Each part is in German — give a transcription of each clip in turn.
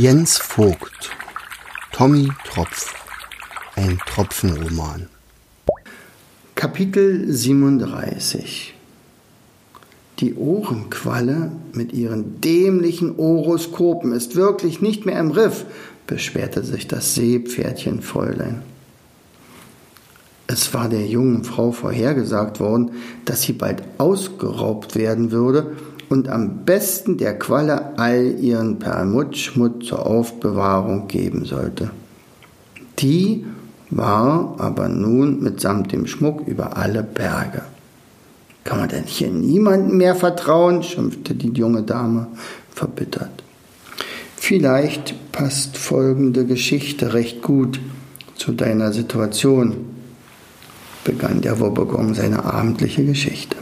Jens Vogt Tommy Tropf Ein Tropfenroman Kapitel 37 Die Ohrenqualle mit ihren dämlichen Oroskopen ist wirklich nicht mehr im Riff, beschwerte sich das Seepferdchenfräulein. Es war der jungen Frau vorhergesagt worden, dass sie bald ausgeraubt werden würde und am besten der Qualle all ihren Perlmuttschmutt zur Aufbewahrung geben sollte. Die war aber nun mitsamt dem Schmuck über alle Berge. Kann man denn hier niemandem mehr vertrauen? schimpfte die junge Dame verbittert. Vielleicht passt folgende Geschichte recht gut zu deiner Situation, begann der Wobbegong seine abendliche Geschichte.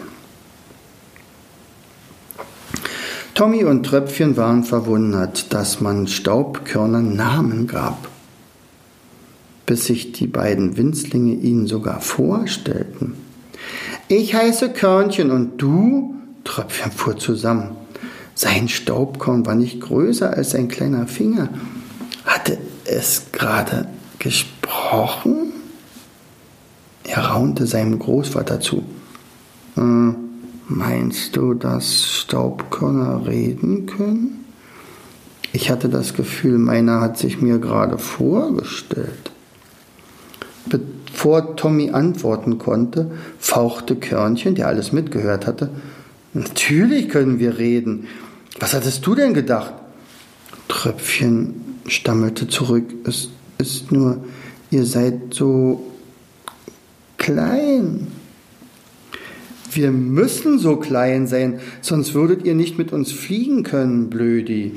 Tommy und Tröpfchen waren verwundert, dass man Staubkörnern Namen gab, bis sich die beiden Winzlinge ihnen sogar vorstellten. Ich heiße Körnchen und du? Tröpfchen fuhr zusammen. Sein Staubkorn war nicht größer als sein kleiner Finger. Hatte es gerade gesprochen? Er raunte seinem Großvater zu. Äh, meinst du, dass Staubkörner reden können? Ich hatte das Gefühl, meiner hat sich mir gerade vorgestellt. Bevor Tommy antworten konnte, fauchte Körnchen, der alles mitgehört hatte. Natürlich können wir reden. Was hattest du denn gedacht? Tröpfchen stammelte zurück. Es ist nur, ihr seid so klein. Wir müssen so klein sein, sonst würdet ihr nicht mit uns fliegen können, Blödi.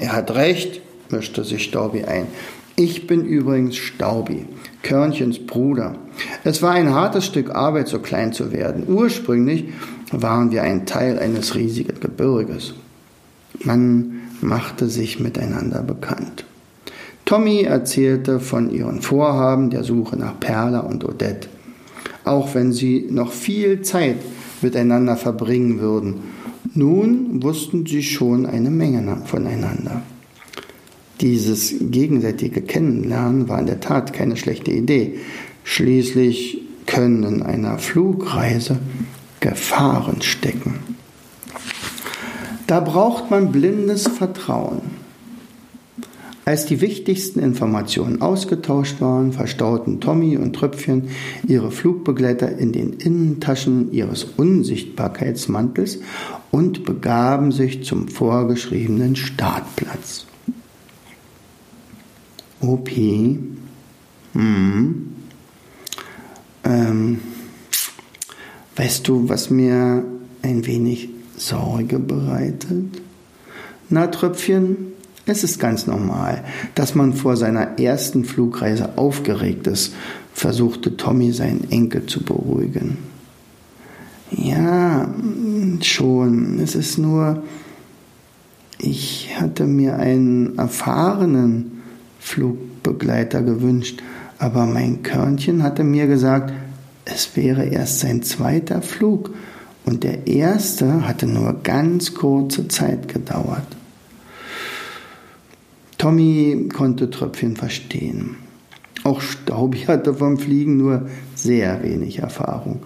Er hat recht, mischte sich Staubi ein. Ich bin übrigens Staubi, Körnchens Bruder. Es war ein hartes Stück Arbeit, so klein zu werden. Ursprünglich waren wir ein Teil eines riesigen Gebirges. Man machte sich miteinander bekannt. Tommy erzählte von ihren Vorhaben der Suche nach Perla und Odette, auch wenn sie noch viel Zeit miteinander verbringen würden. Nun wussten sie schon eine Menge voneinander. Dieses gegenseitige Kennenlernen war in der Tat keine schlechte Idee. Schließlich können in einer Flugreise Gefahren stecken. Da braucht man blindes Vertrauen. Als die wichtigsten Informationen ausgetauscht waren, verstauten Tommy und Tröpfchen ihre Flugbegleiter in den Innentaschen ihres Unsichtbarkeitsmantels und begaben sich zum vorgeschriebenen Startplatz. OP. Hm. Ähm, weißt du, was mir ein wenig Sorge bereitet? Na, Tröpfchen, es ist ganz normal, dass man vor seiner ersten Flugreise aufgeregt ist, versuchte Tommy seinen Enkel zu beruhigen. Ja, schon. Es ist nur, ich hatte mir einen erfahrenen Flugbegleiter gewünscht, aber mein Körnchen hatte mir gesagt, es wäre erst sein zweiter Flug und der erste hatte nur ganz kurze Zeit gedauert. Tommy konnte Tröpfchen verstehen. Auch Staubi hatte vom Fliegen nur sehr wenig Erfahrung.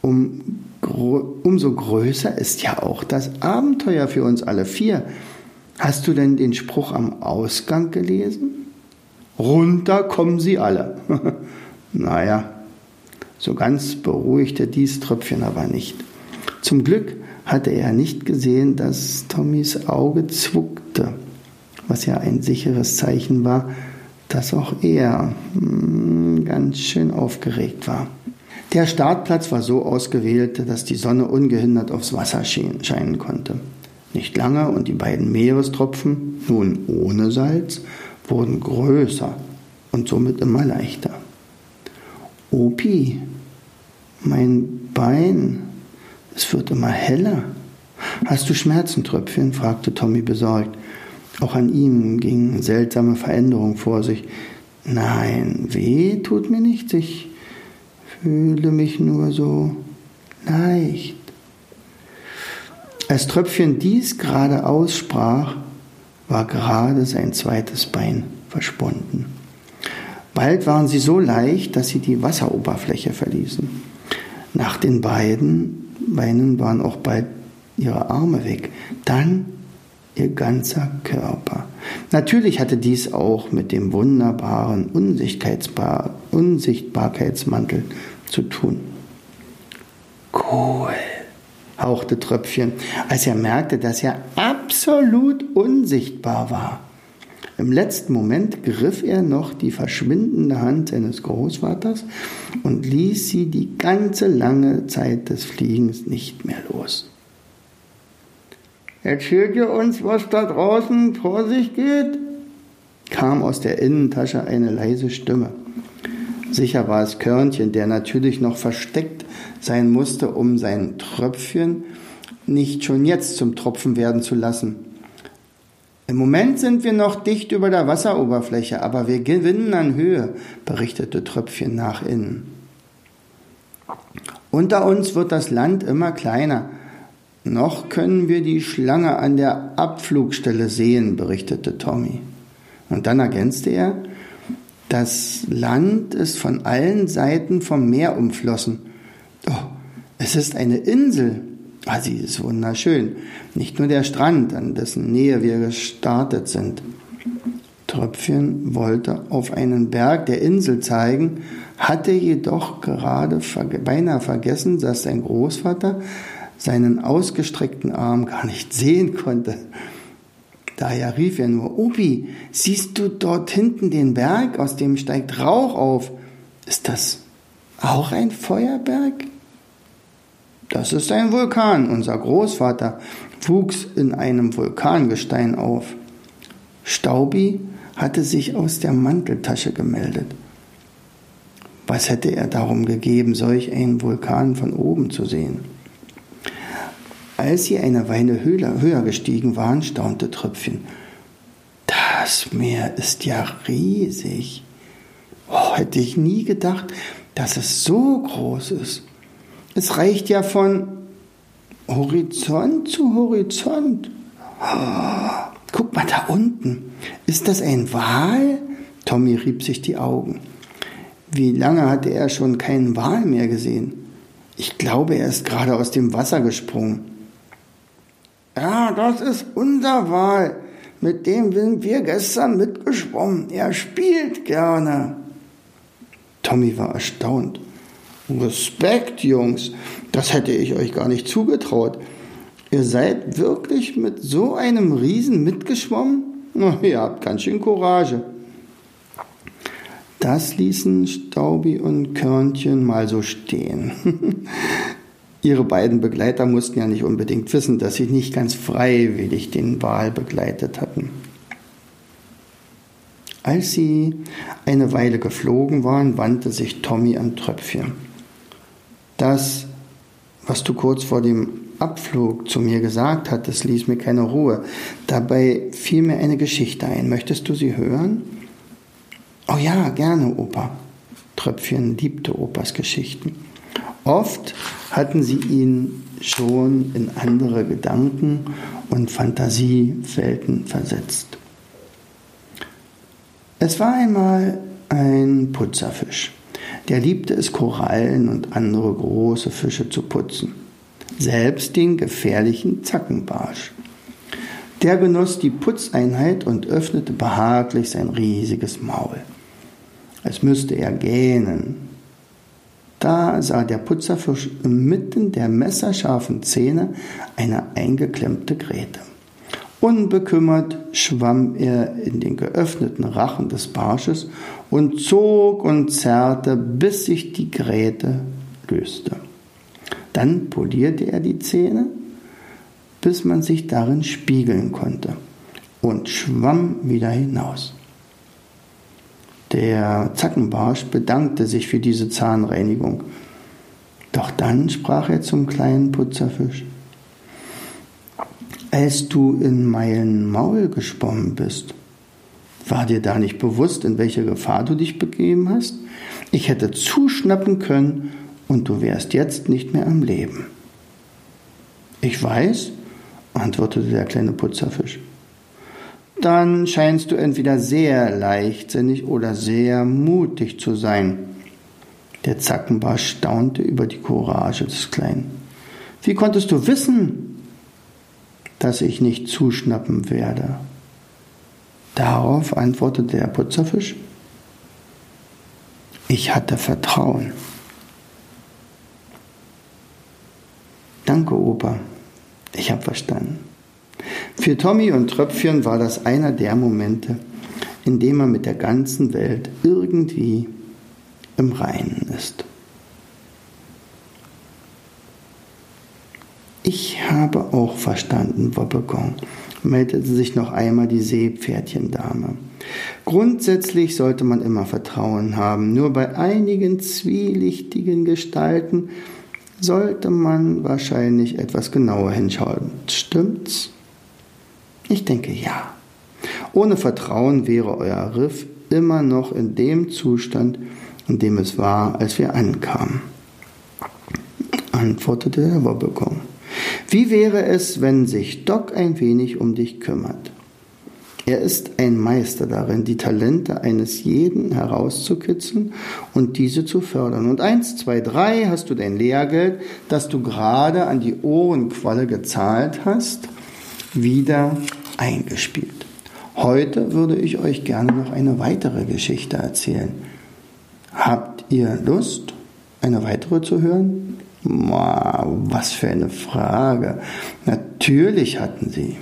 Um, umso größer ist ja auch das Abenteuer für uns alle vier. Hast du denn den Spruch am Ausgang gelesen? Runter kommen sie alle. naja, so ganz beruhigte dies Tröpfchen aber nicht. Zum Glück hatte er nicht gesehen, dass Tommys Auge zuckte was ja ein sicheres Zeichen war, dass auch er hm, ganz schön aufgeregt war. Der Startplatz war so ausgewählt, dass die Sonne ungehindert aufs Wasser scheinen konnte. Nicht lange und die beiden Meerestropfen, nun ohne Salz, wurden größer und somit immer leichter. Opi, mein Bein, es wird immer heller. Hast du Schmerzen, Tröpfchen? fragte Tommy besorgt. Auch an ihm gingen seltsame Veränderungen vor sich. Nein, weh tut mir nichts. Ich fühle mich nur so leicht. Als Tröpfchen dies gerade aussprach, war gerade sein zweites Bein verschwunden. Bald waren sie so leicht, dass sie die Wasseroberfläche verließen. Nach den beiden Beinen waren auch bald ihre Arme weg. Dann ihr ganzer Körper. Natürlich hatte dies auch mit dem wunderbaren Unsichtbarkeitsmantel zu tun. Cool, hauchte Tröpfchen, als er merkte, dass er absolut unsichtbar war. Im letzten Moment griff er noch die verschwindende Hand seines Großvaters und ließ sie die ganze lange Zeit des Fliegens nicht mehr los. Erzählt ihr uns, was da draußen vor sich geht? kam aus der Innentasche eine leise Stimme. Sicher war es Körnchen, der natürlich noch versteckt sein musste, um sein Tröpfchen nicht schon jetzt zum Tropfen werden zu lassen. Im Moment sind wir noch dicht über der Wasseroberfläche, aber wir gewinnen an Höhe, berichtete Tröpfchen nach innen. Unter uns wird das Land immer kleiner. Noch können wir die Schlange an der Abflugstelle sehen, berichtete Tommy. Und dann ergänzte er, das Land ist von allen Seiten vom Meer umflossen. Oh, es ist eine Insel. Ah, sie ist wunderschön. Nicht nur der Strand, an dessen Nähe wir gestartet sind. Tröpfchen wollte auf einen Berg der Insel zeigen, hatte jedoch gerade beinahe vergessen, dass sein Großvater seinen ausgestreckten Arm gar nicht sehen konnte. Daher rief er nur, Opi, siehst du dort hinten den Berg, aus dem steigt Rauch auf? Ist das auch ein Feuerberg? Das ist ein Vulkan. Unser Großvater wuchs in einem Vulkangestein auf. Staubi hatte sich aus der Manteltasche gemeldet. Was hätte er darum gegeben, solch einen Vulkan von oben zu sehen? Als sie eine Weile höher, gestiegen waren, staunte Tröpfchen. Das Meer ist ja riesig. Oh, hätte ich nie gedacht, dass es so groß ist. Es reicht ja von Horizont zu Horizont. Oh, guck mal da unten. Ist das ein Wal? Tommy rieb sich die Augen. Wie lange hatte er schon keinen Wal mehr gesehen? Ich glaube, er ist gerade aus dem Wasser gesprungen. Das ist unser Wal. Mit dem sind wir gestern mitgeschwommen. Er spielt gerne. Tommy war erstaunt. Respekt, Jungs. Das hätte ich euch gar nicht zugetraut. Ihr seid wirklich mit so einem Riesen mitgeschwommen? Na, ihr habt ganz schön Courage. Das ließen Staubi und Körnchen mal so stehen. Ihre beiden Begleiter mussten ja nicht unbedingt wissen, dass sie nicht ganz freiwillig den Wal begleitet hatten. Als sie eine Weile geflogen waren, wandte sich Tommy an Tröpfchen. Das, was du kurz vor dem Abflug zu mir gesagt hattest, ließ mir keine Ruhe. Dabei fiel mir eine Geschichte ein. Möchtest du sie hören? Oh ja, gerne, Opa. Tröpfchen liebte Opas Geschichten. Oft hatten sie ihn schon in andere Gedanken und Fantasiewelten versetzt. Es war einmal ein Putzerfisch. Der liebte es, Korallen und andere große Fische zu putzen. Selbst den gefährlichen Zackenbarsch. Der genoss die Putzeinheit und öffnete behaglich sein riesiges Maul. Als müsste er gähnen, da sah der Putzerfisch inmitten der messerscharfen Zähne eine eingeklemmte Grete. Unbekümmert schwamm er in den geöffneten Rachen des Barsches und zog und zerrte, bis sich die Gräte löste. Dann polierte er die Zähne, bis man sich darin spiegeln konnte und schwamm wieder hinaus. Der Zackenbarsch bedankte sich für diese Zahnreinigung. Doch dann sprach er zum kleinen Putzerfisch. Als du in meinen Maul geschwommen bist, war dir da nicht bewusst, in welche Gefahr du dich begeben hast? Ich hätte zuschnappen können und du wärst jetzt nicht mehr am Leben. Ich weiß antwortete der kleine Putzerfisch. Dann scheinst du entweder sehr leichtsinnig oder sehr mutig zu sein. Der Zackenbar staunte über die Courage des Kleinen. Wie konntest du wissen, dass ich nicht zuschnappen werde? Darauf antwortete der Putzerfisch, ich hatte Vertrauen. Danke, Opa. Ich habe verstanden. Für Tommy und Tröpfchen war das einer der Momente, in dem man mit der ganzen Welt irgendwie im Reinen ist. Ich habe auch verstanden, Wobbegong, meldete sich noch einmal die Seepferdchendame. Grundsätzlich sollte man immer Vertrauen haben, nur bei einigen zwielichtigen Gestalten sollte man wahrscheinlich etwas genauer hinschauen. Stimmt's? Ich denke ja. Ohne Vertrauen wäre euer Riff immer noch in dem Zustand, in dem es war, als wir ankamen. Antwortete der Wobbegong. Wie wäre es, wenn sich Doc ein wenig um dich kümmert? Er ist ein Meister darin, die Talente eines jeden herauszukitzeln und diese zu fördern. Und eins, zwei, drei hast du dein Lehrgeld, das du gerade an die Ohrenqualle gezahlt hast, wieder eingespielt. Heute würde ich euch gerne noch eine weitere Geschichte erzählen. Habt ihr Lust, eine weitere zu hören? Was für eine Frage. Natürlich hatten sie.